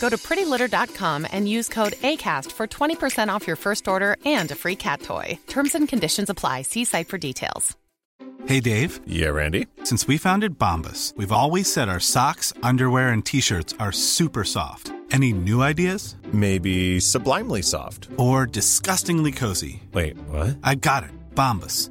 Go to prettylitter.com and use code ACAST for 20% off your first order and a free cat toy. Terms and conditions apply. See site for details. Hey, Dave. Yeah, Randy. Since we founded Bombus, we've always said our socks, underwear, and t shirts are super soft. Any new ideas? Maybe sublimely soft. Or disgustingly cozy. Wait, what? I got it. Bombus.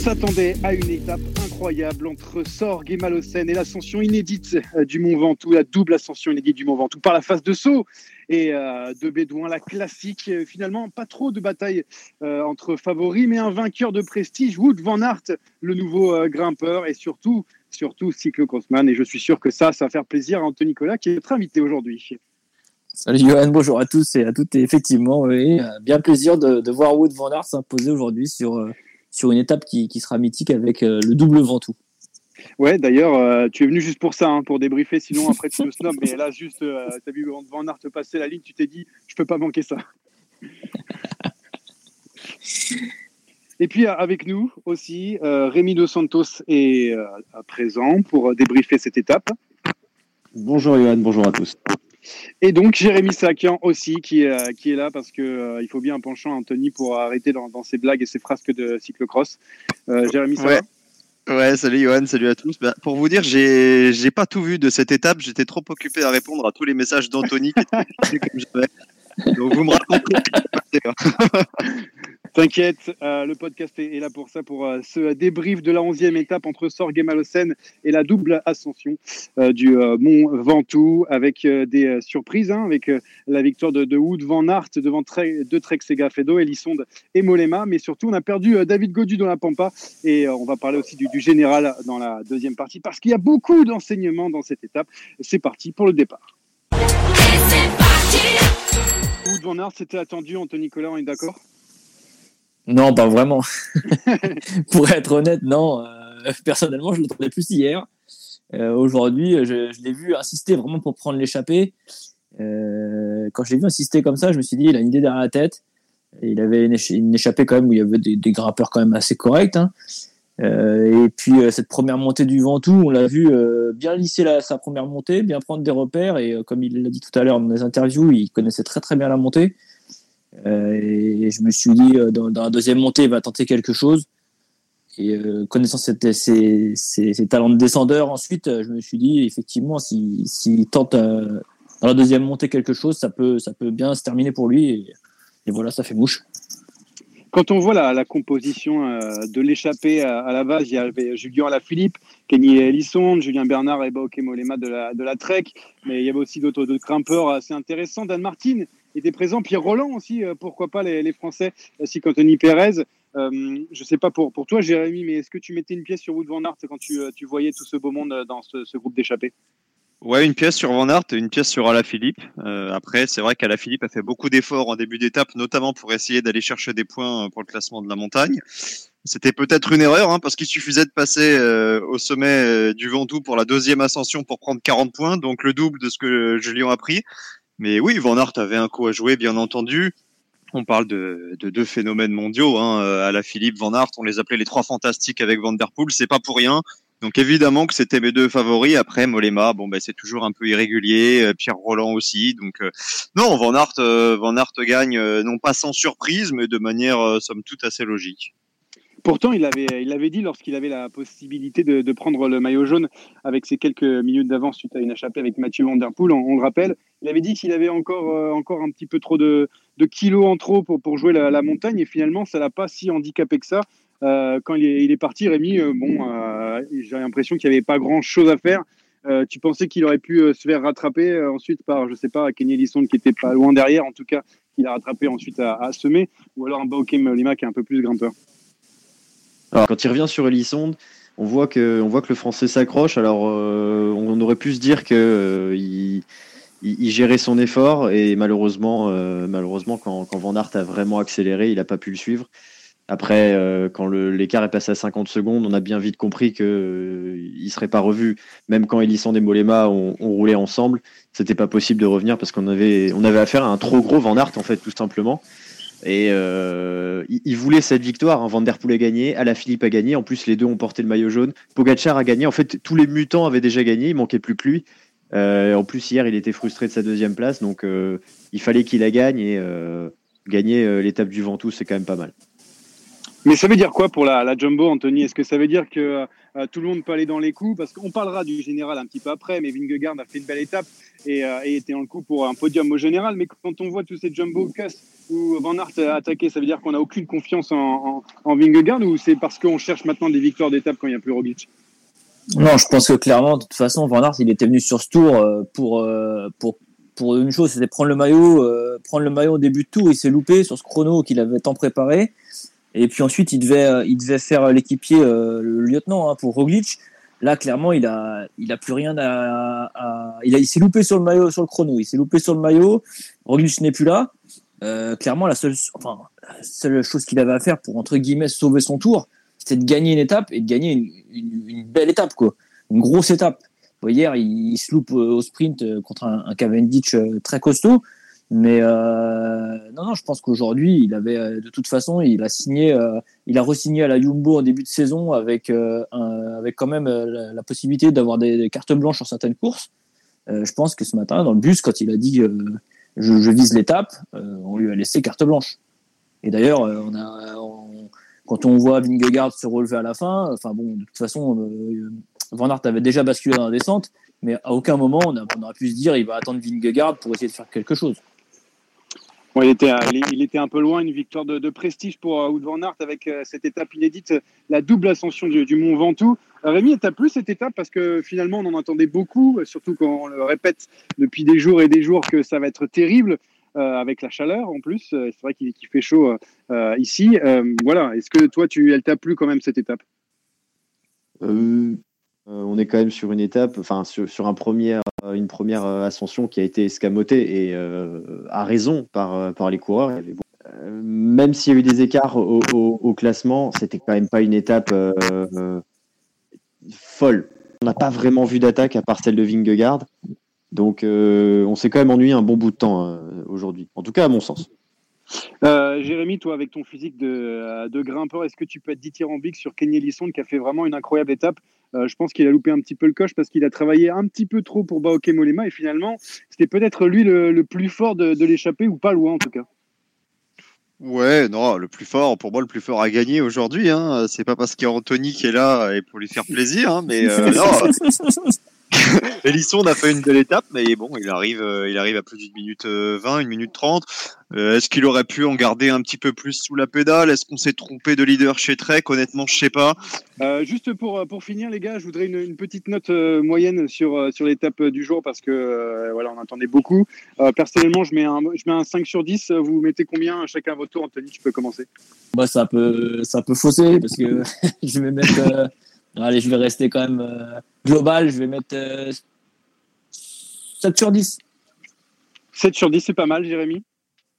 S'attendait à une étape incroyable entre Sorgue et Malocène et l'ascension inédite euh, du Mont Ventoux, la double ascension inédite du Mont Ventoux par la phase de saut et euh, de Bédouin, la classique. Euh, finalement, pas trop de bataille entre favoris, mais un vainqueur de prestige, Wood Van Aert, le nouveau grimpeur et surtout, surtout cyclo-crossman. Et je suis sûr que ça, ça va faire plaisir à Anthony Nicolas qui est notre invité aujourd'hui. Salut Johan, bonjour à tous et à toutes. Et effectivement, oui, bien plaisir de, de voir Wood Van Aert s'imposer aujourd'hui sur, sur une étape qui, qui sera mythique avec euh, le double Ventoux. Ouais, d'ailleurs, euh, tu es venu juste pour ça, hein, pour débriefer. Sinon, après, tu me snobs. Mais là, juste, euh, tu as vu Van Aert passer la ligne, tu t'es dit, je peux pas manquer ça. Et puis, avec nous aussi, euh, Rémi Dos Santos est euh, à présent pour débriefer cette étape. Bonjour Johan, bonjour à tous. Et donc, Jérémy Sakian aussi, qui est, euh, qui est là parce que euh, il faut bien un penchant, Anthony, pour arrêter dans, dans ses blagues et ses frasques de cyclocross. Euh, Jérémy, ça Ouais. salut Johan, salut à tous. Bah, pour vous dire, j'ai j'ai pas tout vu de cette étape. J'étais trop occupé à répondre à tous les messages d'Anthony qui comme. Donc vous me racontez. T'inquiète, euh, le podcast est, est là pour ça, pour euh, ce débrief de la 11e étape entre Sorgue et Malocène et la double ascension euh, du Mont Ventoux avec des surprises, hein, avec la victoire de, de Wood Van Aert devant Tre de Trek Segafredo, Elisonde et Molema. Mais surtout, on a perdu David Godu dans la Pampa et on va parler aussi du, du général dans la deuxième partie parce qu'il y a beaucoup d'enseignements dans cette étape. C'est parti pour le départ. Wood Van Aert, c'était attendu, Anthony Nicolas, on est d'accord? Non, pas vraiment. Pour être honnête, non. Euh, personnellement, je l'attendais plus hier. Euh, Aujourd'hui, je, l'ai vu insister vraiment pour prendre l'échappée. Euh, quand je l'ai vu insister comme ça, je me suis dit, il a une idée derrière la tête. Il avait une, écha- une échappée quand même où il y avait des, des grimpeurs quand même assez corrects. hein. Et puis cette première montée du Ventoux, on l'a vu bien lisser sa première montée, bien prendre des repères. Et comme il l'a dit tout à l'heure dans les interviews, il connaissait très très bien la montée. Euh, et je me suis dit, euh, dans, la deuxième montée, il va tenter quelque chose. Et euh, connaissant ses, talents de descendeur, ensuite, je me suis dit, effectivement, s'il s'il tente euh, dans la deuxième montée quelque chose, ça peut, ça peut bien se terminer pour lui. Et, voilà, ça fait mouche. Quand on voit la, composition de l'échappée à, la base, il y avait Julien Alaphilippe, Kenny Elisson, Julien Bernard et Bauke Molema de la, de la Trek, mais il y avait aussi d'autres grimpeurs assez intéressants. Dan Martin était présent, Pierre Roland aussi, euh, pourquoi pas les, Français, ainsi qu'Anthony Pérez. Euh, je sais pas pour, pour toi, Jérémy, mais est-ce que tu mettais une pièce sur Wood Van Aert quand tu, euh, tu voyais tout ce beau monde euh, dans ce, groupe d'échappés? Ouais, une pièce sur Van Aert une pièce sur Alaphilippe. Euh, après, c'est vrai qu'Alaphilippe a fait beaucoup d'efforts en début d'étape, notamment pour essayer d'aller chercher des points euh, pour le classement de la montagne. C'était peut-être une erreur, hein, parce qu'il suffisait de passer euh, au sommet euh, du Ventoux pour la deuxième ascension pour prendre 40 points, donc le double de ce que Julien a pris. Mais oui, Van Aert avait un coup à jouer, bien entendu. On parle de, de deux phénomènes mondiaux, hein, euh, Alaphilippe, Van Aert, on les appelait les trois fantastiques avec Van Der Poel, c'est pas pour rien. Donc évidemment que c'était mes deux favoris. Après Molema, bon ben c'est toujours un peu irrégulier. Euh, Pierre Roland aussi. Donc euh, non, Van Aert, Van Aert gagne non pas sans surprise, mais de manière somme toute assez logique. Pourtant, il avait, dit lorsqu'il avait la possibilité de, prendre le maillot jaune avec ses quelques minutes d'avance suite à une échappée avec Mathieu Van Der Poel, on, le rappelle, il avait dit qu'il avait encore, encore un petit peu trop de, kilos en trop pour, jouer la, montagne et finalement, ça l'a pas si handicapé que ça. Euh, quand il est, parti, Rémi, euh, bon, euh, j'ai l'impression qu'il n'y avait pas grand-chose à faire. tu pensais qu'il aurait pu se faire rattraper ensuite par, je sais pas, Kenny Ellison qui était pas loin derrière, en tout cas, qu'il a rattrapé ensuite à, à semer, ou alors un Baukem Lima qui est un peu plus grimpeur. Quand il revient sur Ellison, on voit que, le français s'accroche. Alors, on aurait pu se dire que il, il, gérait son effort et malheureusement, malheureusement, quand, Van Aert a vraiment accéléré, il n'a pas pu le suivre. Après, euh, quand l'écart est passé à 50 secondes, on a bien vite compris qu'il euh, ne serait pas revu. Même quand Elisson et Molema ont, roulé ensemble, c'était pas possible de revenir parce qu'on avait, on avait affaire à un trop gros Van Aert, en fait, tout simplement. Et euh, il, voulait cette victoire. Hein. Van Der Poel a gagné, Alaphilippe a gagné. En plus, les deux ont porté le maillot jaune. Pogacar a gagné. En fait, tous les mutants avaient déjà gagné. Il manquait plus que lui. en plus, hier, il était frustré de sa deuxième place. Donc, il fallait qu'il la gagne. Et gagner l'étape du Ventoux, c'est quand même pas mal. Mais ça veut dire quoi pour la, la Jumbo, Anthony? Est-ce que ça veut dire que euh, tout le monde peut aller dans les coups Parce qu'on parlera du général un petit peu après, mais Vingegaard a fait une belle étape et, euh, et, était dans le coup pour un podium au général. Mais quand on voit tous ces Jumbo Cuss où Van Aert a attaqué, ça veut dire qu'on n'a aucune confiance en, en, Vingegaard ou c'est parce qu'on cherche maintenant des victoires d'étape quand il n'y a plus Roglic? Non, je pense que clairement, de toute façon, Van Aert, il était venu sur ce tour euh, pour, pour, une chose, c'était prendre le maillot, prendre le maillot au début de tour. Il s'est loupé sur ce chrono qu'il avait tant préparé. Et puis ensuite, il devait, euh, il devait faire l'équipier, euh, le lieutenant, hein, pour Roglic. Là, clairement, il a, il a plus rien à, il, a, il s'est loupé sur le maillot, sur le chrono. Il s'est loupé sur le maillot. Roglic n'est plus là. Euh, clairement, la seule, enfin, seule chose qu'il avait à faire pour entre guillemets sauver son tour, c'était de gagner une étape et de gagner une, belle étape, quoi, une grosse étape. Hier, il, il se loupe au sprint contre un Cavendish très costaud. Mais euh, non, non, je pense qu'aujourd'hui, il avait euh, de toute façon, il a signé, euh, il a re-signé à la Jumbo en début de saison avec, un, avec quand même la, possibilité d'avoir des, cartes blanches sur certaines courses. je pense que ce matin, dans le bus, quand il a dit je, je, vise l'étape, on lui a laissé carte blanche. Et d'ailleurs, on a, quand on voit Vingegaard se relever à la fin, enfin bon, de toute façon, Van Aert avait déjà basculé dans la descente, mais à aucun moment on, a, on pu se dire il va attendre Vingegaard pour essayer de faire quelque chose il, était, un peu loin, une victoire de, prestige pour euh, Wout van avec euh, cette étape inédite, la double ascension du, Mont Ventoux. Euh, Rémi, t'as plus cette étape parce que finalement on en entendait beaucoup, surtout quand on le répète depuis des jours et des jours que ça va être terrible. avec la chaleur en plus, c'est vrai qu'il fait chaud ici. voilà, est-ce que toi, tu, elle t'a plu quand même cette étape? Euh, on est quand même sur une étape, enfin sur, euh, une première euh, ascension qui a été escamotée et à raison par, les coureurs. même s'il y a eu des écarts au, classement, c'était quand même pas une étape folle. On n'a pas vraiment vu d'attaque à part celle de Vingegaard. Donc on s'est quand même ennuyé un bon bout de temps aujourd'hui. En tout cas, à mon sens. Euh, Jérémy, toi, avec ton physique de, euh, de grimpeur, est-ce que tu peux être dithyrambique sur Kenny Lisson qui a fait vraiment une incroyable étape euh, Je pense qu'il a loupé un petit peu le coche parce qu'il a travaillé un petit peu trop pour Baoke Molema et finalement, c'était peut-être lui le, plus fort de, de l'échapper ou pas loin en tout cas. Ouais, non, le plus fort, pour moi, le plus fort à gagner aujourd'hui. Hein. C'est pas parce qu'il y a Anthony qui est là et pour lui faire plaisir, hein, mais non. Elisson a fait une belle étape, mais bon, il arrive, euh, il arrive à plus d'une minute 20, euh, une minute 30. Euh, est-ce qu'il aurait pu en garder un petit peu plus sous la pédale? Est-ce qu'on s'est trompé de leader chez Trek? Honnêtement, je sais pas. juste pour, pour finir, les gars, je voudrais une, petite note moyenne sur, sur l'étape du jour parce que voilà, on attendait beaucoup. personnellement, je mets, un, je mets un 5 sur 10. Vous mettez combien chacun votre tour Anthony, tu peux commencer. Bah, ça peut, ça peut fausser parce que je vais mettre. Allez, je vais rester quand même euh, global. Je vais mettre 7 euh, sur 10. 7 sur 10, c'est pas mal, Jérémy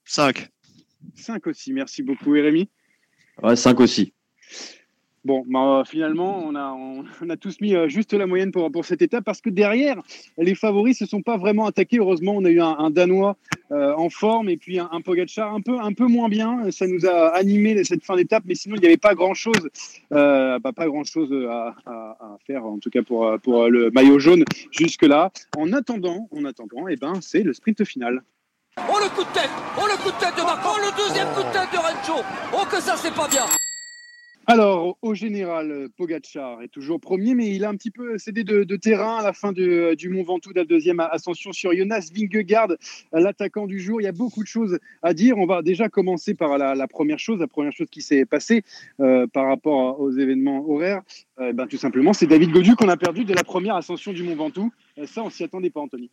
5. 5 aussi. Merci beaucoup, Jérémy. Ouais, 5 aussi. Bon, bah, finalement, on a, on, a tous mis euh, juste la moyenne pour, pour cette étape parce que derrière, les favoris se sont pas vraiment attaqués. Heureusement, on a eu un, Danois euh, en forme et puis un, un Pogacar un peu, un peu moins bien. Ça nous a animé cette fin d'étape, mais sinon, il n'y avait pas grand-chose euh, bah, pas grand chose à, à, faire, en tout cas pour, pour le maillot jaune jusque-là. En attendant, en attendant eh ben, c'est le sprint final. Oh le coup de tête Oh le coup de tête de Marco Oh le deuxième coup de tête de Rencho Oh que ça c'est pas bien alors, au général, Pogacar est toujours premier, mais il a un petit peu cédé de, terrain à la fin du Mont Ventoux de la deuxième ascension sur Jonas Vingegaard, l'attaquant du jour. Il y a beaucoup de choses à dire. On va déjà commencer par la, première chose, la première chose qui s'est passée euh, par rapport aux événements horaires. Euh, ben, tout simplement, c'est David Godu qu'on a perdu de la première ascension du Mont Ventoux. Euh, ça, on s'y attendait pas, Anthony.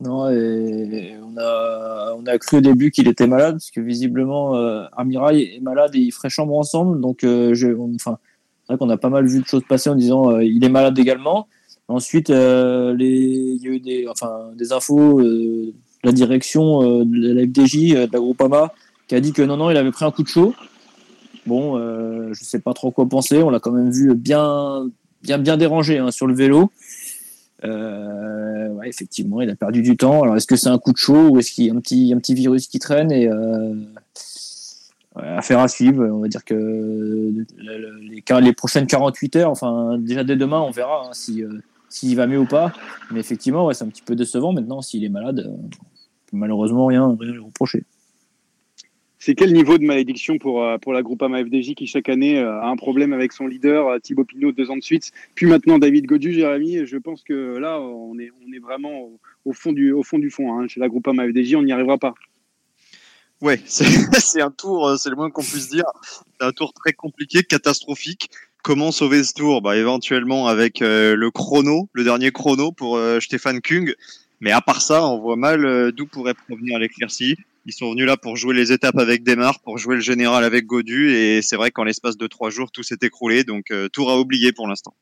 Non, et on a, on a cru au début qu'il était malade, parce que visiblement, euh, est malade et ils feraient chambre ensemble. Donc, euh, enfin, c'est vrai qu'on a pas mal vu de choses passer en disant euh, il est malade également. Ensuite, euh, il y a eu des, enfin, des infos de la direction de la FDJ, de la Groupama, qui a dit que non, non, il avait pris un coup de chaud. Bon, je sais pas trop quoi penser. On l'a quand même vu bien, bien, bien dérangé hein, sur le vélo. Euh, effectivement, il a perdu du temps. Alors, est-ce que c'est un coup de chaud ou est-ce qu'il y a un petit, virus qui traîne et euh, affaire à suivre. On va dire que les, prochaines 48 heures, enfin, déjà dès demain, on verra hein, si euh, s'il va mieux ou pas. Mais effectivement, ouais, c'est un petit peu décevant. Maintenant, s'il est malade, malheureusement, rien, rien lui reprocher. C'est quel niveau de malédiction pour, euh, pour la Groupama FDJ qui chaque année euh, a un problème avec son leader, euh, Thibaut Pinot, deux ans de suite, puis maintenant David Godu, Jérémy. Je pense que là, on est, on est vraiment au, fond du, au fond du fond. Hein. Chez la Groupama FDJ, on n'y arrivera pas. Ouais, c'est un tour, c'est le moins qu'on puisse dire. C'est un tour très compliqué, catastrophique. Comment sauver ce tour? Bah, Éventuellement avec le chrono, le dernier chrono pour Stéphane Kung. Mais à part ça, on voit mal d'où pourrait provenir l'éclaircie. Ils sont venus là pour jouer les étapes avec Desmar, pour jouer le général avec Godu, et c'est vrai qu'en l'espace de trois jours, tout s'est écroulé, donc euh, tout à oublier pour l'instant.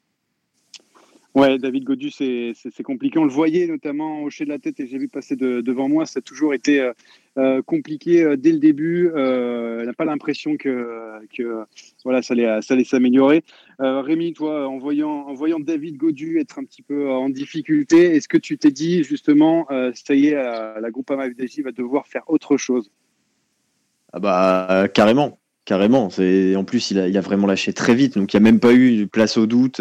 Ouais, David Godu, c'est compliqué. On le voyait notamment hocher de la tête et j'ai vu passer devant moi. Ça a toujours été euh, euh, compliqué euh, dès le début. Euh, n'a pas l'impression que, voilà, ça allait, ça allait s'améliorer. Rémi, toi, en voyant, en voyant David Godu être un petit peu en difficulté, est-ce que tu t'es dit justement, ça y est, la Groupama FDJ va devoir faire autre chose? Ah bah carrément carrément. En plus il a, vraiment lâché très vite, donc il n'y a même pas eu place au doute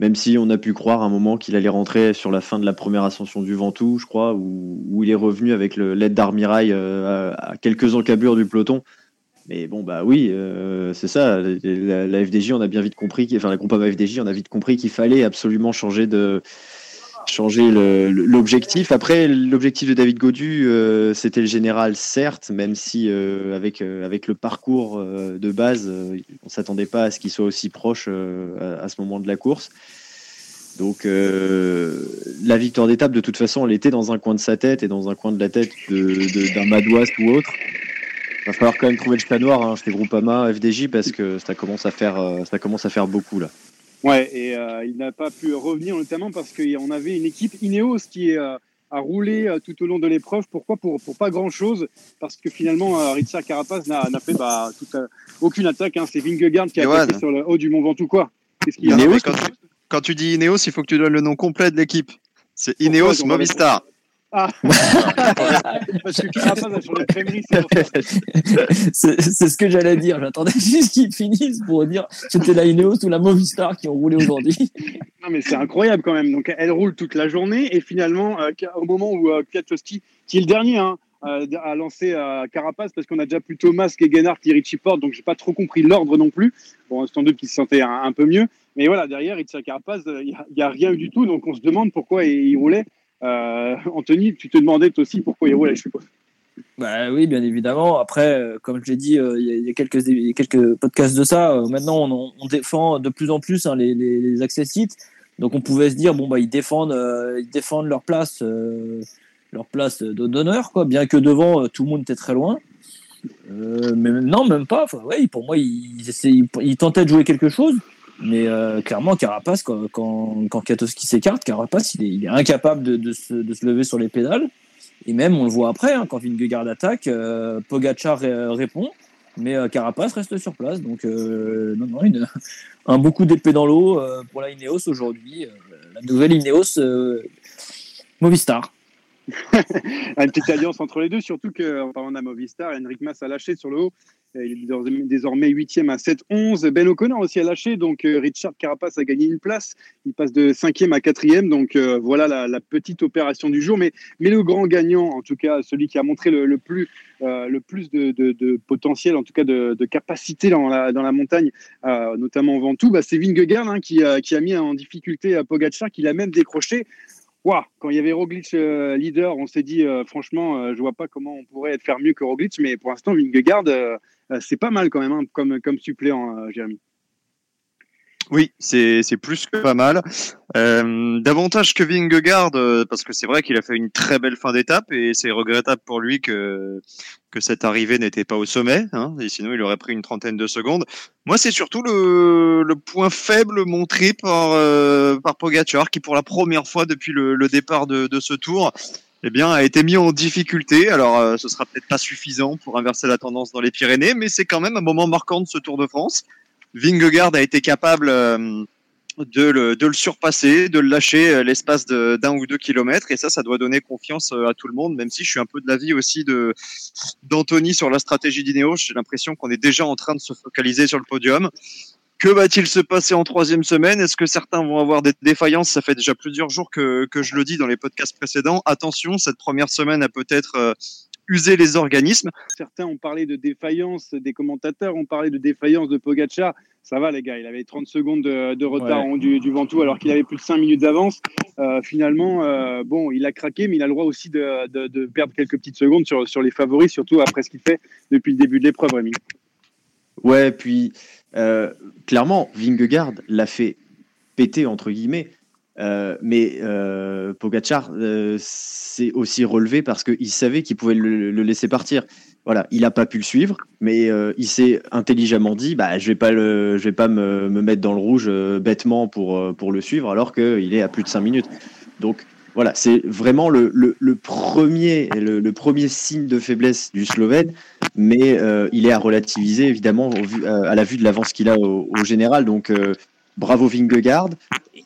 même si on a pu croire à un moment qu'il allait rentrer sur la fin de la première ascension du Ventoux, je crois, où, il est revenu avec l'aide d'Armirail euh, à, quelques encablures du peloton. Mais bon, bah oui, euh, c'est ça. La, FDJ, on a bien vite compris, enfin la Groupama FDJ, on a vite compris qu'il fallait absolument changer de changer l'objectif. Après, l'objectif de David Godu, euh, c'était le général, certes, même si avec, avec le parcours de base, on s'attendait pas à ce qu'il soit aussi proche à, ce moment de la course. Donc euh, la victoire d'étape, de toute façon, elle était dans un coin de sa tête et dans un coin de la tête d'un Madouas ou autre. Il va falloir quand même trouver le chat noir hein, chez Groupama, FDJ, parce que ça commence à faire, euh, ça commence à faire beaucoup là. Ouais, et euh, il n'a pas pu revenir notamment parce qu'on avait une équipe Ineos qui a roulé tout au long de l'épreuve. Pourquoi? Pour, pour pas grand-chose Parce que finalement, Richard Carapaz n'a fait bah, aucune attaque. Hein. C'est Vingegaard qui a attaqué sur le haut du Mont Ventoux. Quoi Qu'est-ce qu'il y a? Quand tu dis Ineos, il faut que tu donnes le nom complet de l'équipe. C'est Ineos Movistar. Ah Parce que sur C'est ce que j'allais dire. J'attendais juste qu'ils finissent pour dire c'était la Ineos ou la Movistar qui ont roulé aujourd'hui. Non, mais c'est incroyable quand même. Donc, elle roule toute la journée et finalement, euh, au moment où euh, qui est le dernier, hein, euh, a lancé à Carapace parce qu'on a déjà plutôt Thomas et Gennard qui Richie porte, donc j'ai pas trop compris l'ordre non plus. Bon, sans doute qu'il se sentait un, peu mieux, mais voilà, derrière Richie Carapace, il n'y a, rien eu du tout, donc on se demande pourquoi il, roulait. Euh, Anthony, tu te demandais aussi pourquoi il roulait, je suppose. Bah oui, bien évidemment. Après, euh, comme je l'ai dit, il y, a quelques, podcasts de ça. maintenant, on, défend de plus en plus hein, les, les, access sites. Donc, on pouvait se dire, bon, bah, ils défendent, ils défendent leur place leur place d'honneur, quoi. Bien que devant, euh, tout le monde était très loin. Euh, mais non, même pas. Pour moi, ils, tentaient de jouer quelque chose. Mais euh, clairement, Carapace, quand, quand, quand Katowski s'écarte, Carapace, il est, incapable de, se, de, se, lever sur les pédales. Et même, on le voit après, hein, quand Vingegaard attaque, Pogacar répond. Mais euh, Carapace reste sur place. Donc, euh, non, non, une- un beaucoup d'épée dans l'eau euh, pour la Ineos aujourd'hui. Euh, la nouvelle Ineos Movistar. une petite alliance entre les deux, surtout qu'en parlant d'un Movistar, Henrik Mas a lâché sur le haut. Euh, Il est désormais- désormais 8e à 7-11. Ben O'Connor aussi a lâché, donc euh, Richard Carapace a gagné une place. Il passe de 5e à 4e, donc euh, voilà la, la petite opération du jour. Mais, le grand gagnant, en tout cas celui qui a montré le, plus, euh, le plus de, de- de potentiel, en tout cas de, de capacité dans la, dans la montagne, euh, notamment au Ventoux, bah, c'est Vingegaard hein, qui, qui a mis en difficulté Pogacar, qui l'a même décroché. Ouah, quand il y avait Roglic euh, leader, on s'est dit euh, franchement, euh, je vois pas comment on pourrait faire mieux que Roglic, mais pour l'instant, Vingegaard, euh, euh, c'est pas mal quand même hein, comme, comme suppléant, Jérémy. Oui, c'est plus que pas mal. Euh, davantage que Vingegaard, euh, parce que c'est vrai qu'il a fait une très belle fin d'étape et c'est regrettable pour lui que que cette arrivée n'était pas au sommet, hein, et sinon il aurait pris une trentaine de secondes. Moi, c'est surtout le, le point faible montré par euh, par Pogacar, qui pour la première fois depuis le, le départ de, de ce tour, eh bien, a été mis en difficulté. Alors, euh, ce sera peut-être pas suffisant pour inverser la tendance dans les Pyrénées, mais c'est quand même un moment marquant de ce Tour de France. Vingegaard a été capable euh, de, le, de le surpasser, de le lâcher euh, l'espace d'un ou deux kilomètres, et ça, ça doit donner confiance euh, à tout le monde, même si je suis un peu de l'avis aussi de d'Anthony sur la stratégie d'Ineos. J'ai l'impression qu'on est déjà en train de se focaliser sur le podium. Que va-t-il se passer en troisième semaine? Est-ce que certains vont avoir des défaillances? Ça fait déjà plusieurs jours que, que je le dis dans les podcasts précédents. Attention, cette première semaine a peut-être euh, usé les organismes. Certains ont parlé de défaillance, des commentateurs ont parlé de défaillance de Pogacar. Ça va, les gars, il avait 30 secondes de, de retard Ouais. du, du Ventoux alors qu'il avait plus de 5 minutes d'avance. Euh, finalement, euh, bon, il a craqué, mais il a le droit aussi de, de- de perdre quelques petites secondes sur, sur les favoris, surtout après ce qu'il fait depuis le début de l'épreuve, Rémi. Ouais, puis euh, clairement, Vingegaard l'a fait péter entre guillemets, mais euh, s'est aussi relevé parce qu'il savait qu'il pouvait le, le laisser partir. Voilà, il n'a pas pu le suivre, mais euh, il s'est intelligemment dit, bah, je vais vais pas me, me mettre dans le rouge euh, bêtement pour euh, pour le suivre, alors qu'il est à plus de 5 minutes. Donc voilà, c'est vraiment le, le, premier le, premier signe de faiblesse du Slovène mais il est à relativiser évidemment à la vue de l'avance qu'il a au, au général. Donc bravo Vingegaard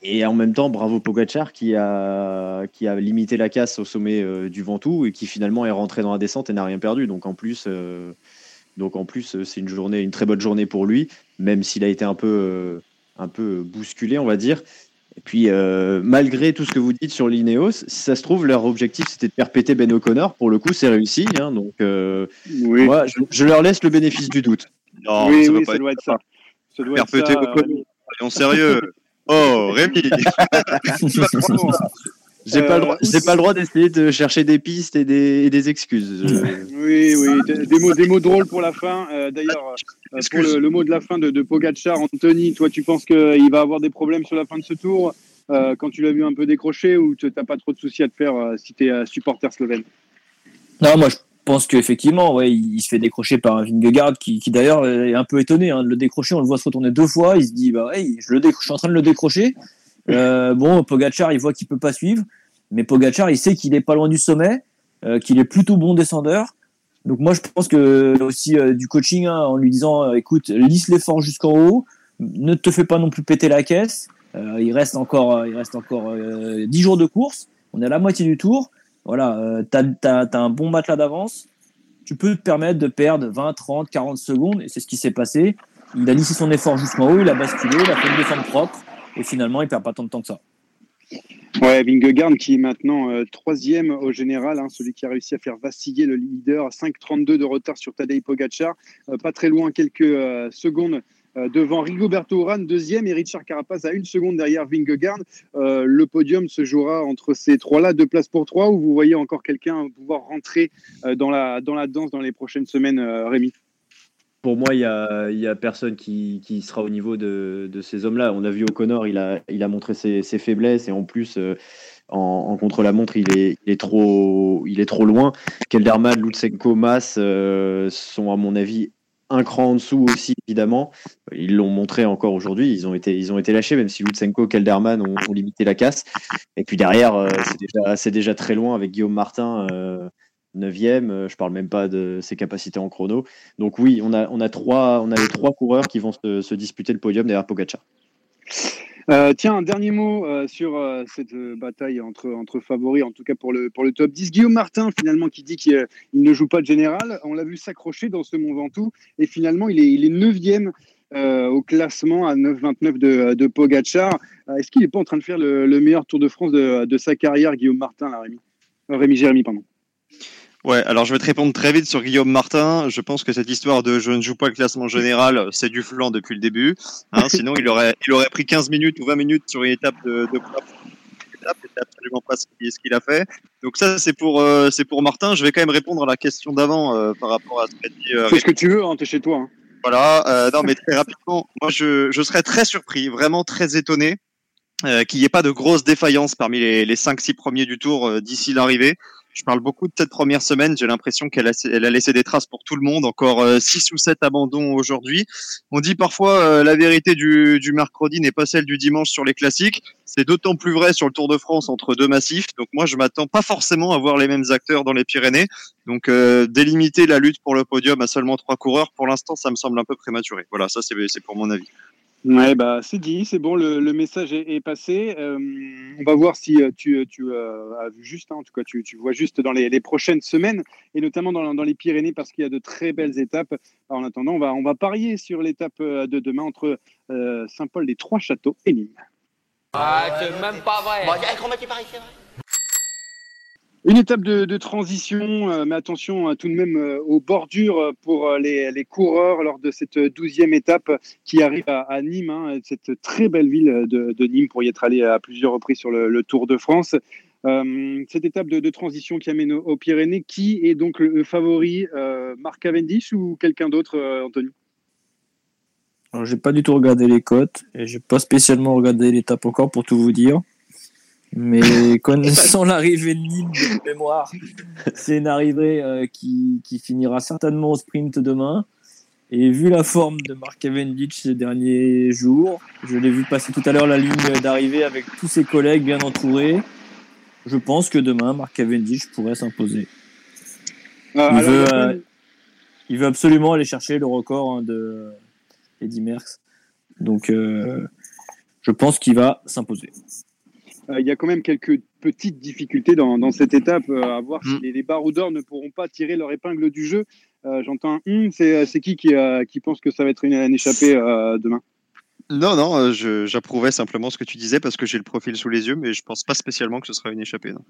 et en même temps bravo Pogacar qui a qui a limité la casse au sommet euh, du Ventoux et qui finalement est rentré dans la descente et n'a rien perdu. Donc en plus euh, donc en plus euh, c'est une journée une très bonne journée pour lui, même s'il a été un peu euh, un peu bousculé on va dire. Et puis, euh, malgré tout ce que vous dites sur l'Ineos, si ça se trouve, leur objectif c'était de faire péter Ben O'Connor. Pour le coup, c'est réussi. hein, donc, euh, Oui, moi, je, je leur laisse le bénéfice du doute. Non, oui, ça oui, va ça pas doit être ça. Ça doit Faire être ça, péter euh, Ocon. Soyons sérieux. Oh, Rémi J'ai pas le Euh, droit, j'ai pas le droit d'essayer de chercher des pistes et des, et des excuses. Oui, oui, des, des mots, des mots drôles pour la fin. Euh, D'ailleurs, euh, pour le, le mot de la fin de, de Pogacar, Anthony, toi, tu penses qu'il va avoir des problèmes sur la fin de ce tour euh, quand tu l'as vu un peu décroché ou tu n'as pas trop de soucis à te faire euh, si tu es euh, supporter slovène? Non, moi je pense qu'effectivement, ouais, il se fait décrocher par Vingegaard qui, qui d'ailleurs est un peu étonné hein, de le décrocher. On le voit se retourner deux fois. Il se dit, bah ouais, je, le je suis en train de le décrocher. Euh, bon, Pogachar, il voit qu'il peut pas suivre, mais Pogachar, il sait qu'il est pas loin du sommet, euh, qu'il est plutôt bon descendeur. Donc moi, je pense que aussi euh, du coaching hein, en lui disant, écoute, lisse l'effort jusqu'en haut, ne te fais pas non plus péter la caisse. Il reste encore, il reste encore euh, 10 jours de course. On est à la moitié du tour. Voilà, euh, t'as as, un bon matelas d'avance. Tu peux te permettre de perdre 20, 30, 40 secondes, et c'est ce qui s'est passé. Il a lissé son effort jusqu'en haut, il a basculé, il a fait une descente propre, et finalement, il perd pas tant de temps que ça. Ouais, Vingegaard qui est maintenant euh, troisième au général, hein, celui qui a réussi à faire vaciller le leader, 5,32 de retard sur Tadej Pogacar, euh, pas très loin, quelques euh, secondes devant Rigoberto Urán, deuxième, et Richard Carapaz à une seconde derrière Vingegaard. Euh, le podium se jouera entre ces trois-là, deux places pour trois, ou vous voyez encore quelqu'un pouvoir rentrer euh, dans, la, dans la danse dans les prochaines semaines, euh, Rémi? Pour moi, il y a, a personne qui, qui sera au niveau de, de ces hommes-là. On a vu O'Connor, il a, il a montré ses, ses faiblesses et en plus, euh, en, contre-la-montre, il est, il, est trop, il est trop loin. Kelderman, Lutsenko, Mas euh, sont, à mon avis, un cran en dessous aussi, évidemment. Ils l'ont montré encore aujourd'hui. Ils ont été, lâchés, même si Lutsenko, Kelderman ont, limité la casse. Et puis derrière, euh, c'est déjà, très loin avec Guillaume Martin. euh, 9e. Je parle même pas de ses capacités en chrono. Donc oui, on a, trois, on a les trois coureurs qui vont se, se disputer le podium derrière Pogacar. Euh, tiens, un dernier mot euh, sur euh, cette bataille entre, favoris, en tout cas pour le, top 10. Guillaume Martin, finalement, qui dit qu'il ne joue pas de général. On l'a vu s'accrocher dans ce Mont Ventoux. Et finalement, il est, il est 9e au classement à 9,29 de, de Pogacar. Est-ce qu'il n'est pas en train de faire le, meilleur Tour de France de, de sa carrière, Guillaume Martin, là, Rémi? Rémi Jérémy, pardon. Ouais, alors je vais te répondre très vite sur Guillaume Martin. Je pense que cette histoire de je ne joue pas le classement général, c'est du flanc depuis le début. Hein, sinon, il aurait, il aurait pris 15 minutes ou 20 minutes sur une étape de, de c'est absolument pas ce qu'il a fait. Donc ça, c'est pour, euh, c'est pour Martin. Je vais quand même répondre à la question d'avant euh, par rapport à ce qu'a dit. Euh, Fais ce que tu veux, hein, t'es chez toi. Hein. Voilà. Non, mais très rapidement, moi, je, je serais très surpris, vraiment très étonné. qu'il n'y ait pas de grosses défaillances parmi les, les 5-6 premiers du tour d'ici l'arrivée. Je parle beaucoup de cette première semaine. J'ai l'impression qu'elle a, laissé des traces pour tout le monde. Encore 6 euh, ou 7 abandons aujourd'hui. On dit parfois euh, la vérité du, du mercredi n'est pas celle du dimanche sur les classiques. C'est d'autant plus vrai sur le Tour de France entre deux massifs. Donc moi, je m'attends pas forcément à voir les mêmes acteurs dans les Pyrénées. Donc euh, délimiter la lutte pour le podium à seulement trois coureurs, pour l'instant, ça me semble un peu prématuré. Voilà, ça c'est pour mon avis. Ouais, bah, c'est dit, c'est bon, le, le message est, est passé. Euh, on va voir si euh, tu, tu euh, as vu juste, hein, en tout cas, tu, tu vois juste dans les, les, prochaines semaines, et notamment dans, dans les Pyrénées, parce qu'il y a de très belles étapes. en attendant, on va, on va parier sur l'étape de demain entre Saint-Paul des Trois-Châteaux et Nîmes. Ah, c'est même pas vrai. Bon, c'est vrai. Une étape de, transition, euh, mais attention hein, tout de même euh, aux bordures pour euh, les, coureurs lors de cette douzième étape qui arrive à, Nîmes, hein, cette très belle ville de, Nîmes pour y être allé à plusieurs reprises sur le, Tour de France. cette étape de, transition qui amène aux, Pyrénées, qui est donc le, favori Marc Cavendish ou quelqu'un d'autre, Anthony? Alors, j'ai pas du tout regardé les cotes et j'ai pas spécialement regardé l'étape encore pour tout vous dire. Mais connaissant l'arrivée de Nîmes de mémoire, c'est une arrivée euh, qui, qui, finira certainement au sprint demain. Et vu la forme de Mark Cavendish ces derniers jours, je l'ai vu passer tout à l'heure la ligne d'arrivée avec tous ses collègues bien entourés. Je pense que demain, Mark Cavendish pourrait s'imposer. Ah, il, veut, euh, il veut absolument aller chercher le record hein, de Eddie Merckx. Donc, euh, je pense qu'il va s'imposer. Euh, il y a quand même quelques petites difficultés dans, cette étape, euh, à voir si mm. les, les baroudeurs ne pourront pas tirer leur épingle du jeu. Euh, j'entends un hum, c'est qui qui, qui, pense que ça va être une, échappée demain? Non, non, j'approuvais simplement ce que tu disais parce que j'ai le profil sous les yeux, mais je pense pas spécialement que ce sera une échappée. Non.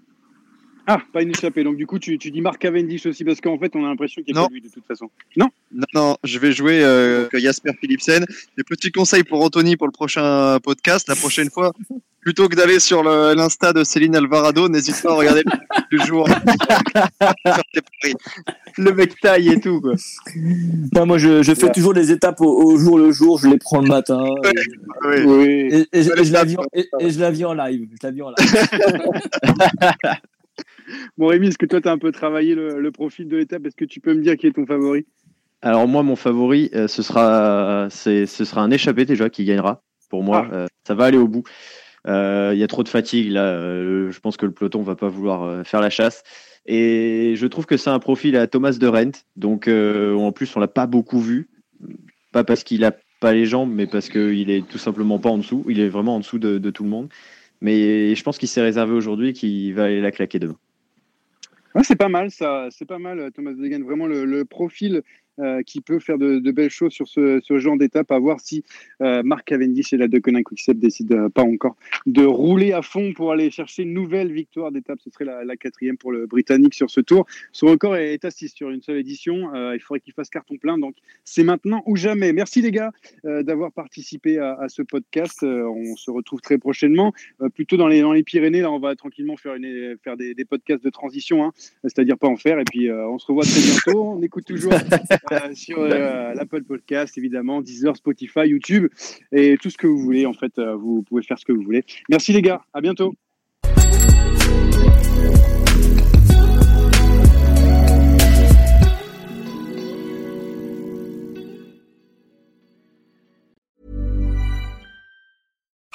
Ah, pas une échappée. Donc, du coup, tu, tu dis Marc Cavendish aussi, parce qu'en fait, on a l'impression qu'il est pas lui de toute façon. Non Non, non, je vais jouer euh, Jasper Philipsen. Des petits conseils pour Anthony pour le prochain podcast. La prochaine fois, plutôt que d'aller sur l'Insta de Céline Alvarado, n'hésite pas à regarder le jour. le mec taille et tout. Quoi. Non, moi, je, je fais toujours les étapes au, jour le jour. Je les prends le matin. et, oui. et, je la vis en, et, je la vis en live. Je la vis en live. Bon, Rémi, est-ce que toi, tu as un peu travaillé le, profil de l'étape? Est-ce que tu peux me dire qui est ton favori? Alors, moi, mon favori, euh, ce, sera, ce sera un échappé déjà qui gagnera. Pour moi, ah. euh, ça va aller au bout. Euh, il y a trop de fatigue là. je pense que le peloton va pas vouloir faire la chasse. Et je trouve que c'est un profil à Thomas de Rent. Donc, en plus, on l'a pas beaucoup vu. Pas parce qu'il a pas les jambes, mais parce qu'il est tout simplement pas en dessous. Il est vraiment en dessous de, de tout le monde. Mais je pense qu'il s'est réservé aujourd'hui qu'il va aller la claquer demain c'est pas mal ça, c'est pas mal Thomas Degen, vraiment le profil euh, qui peut faire de, belles choses sur ce, genre d'étape, à voir si euh, Marc Cavendish et la Deceuninck Quickstep décident euh, pas encore de rouler à fond pour aller chercher une nouvelle victoire d'étape. Ce serait la, quatrième pour le Britannique sur ce tour. Son record est à 6 sur une seule édition. il faudrait qu'il fasse carton plein, donc c'est maintenant ou jamais. Merci les gars d'avoir participé à, ce podcast. on se retrouve très prochainement, plutôt dans les, Pyrénées. Là, on va tranquillement faire des, podcasts de transition, hein. c'est-à-dire pas en faire. Et puis on se revoit très bientôt. On écoute toujours euh, sur euh, l'Apple Podcast, évidemment, Deezer, Spotify, YouTube et tout ce que vous voulez. En fait, euh, vous pouvez faire ce que vous voulez. Merci les gars, à bientôt.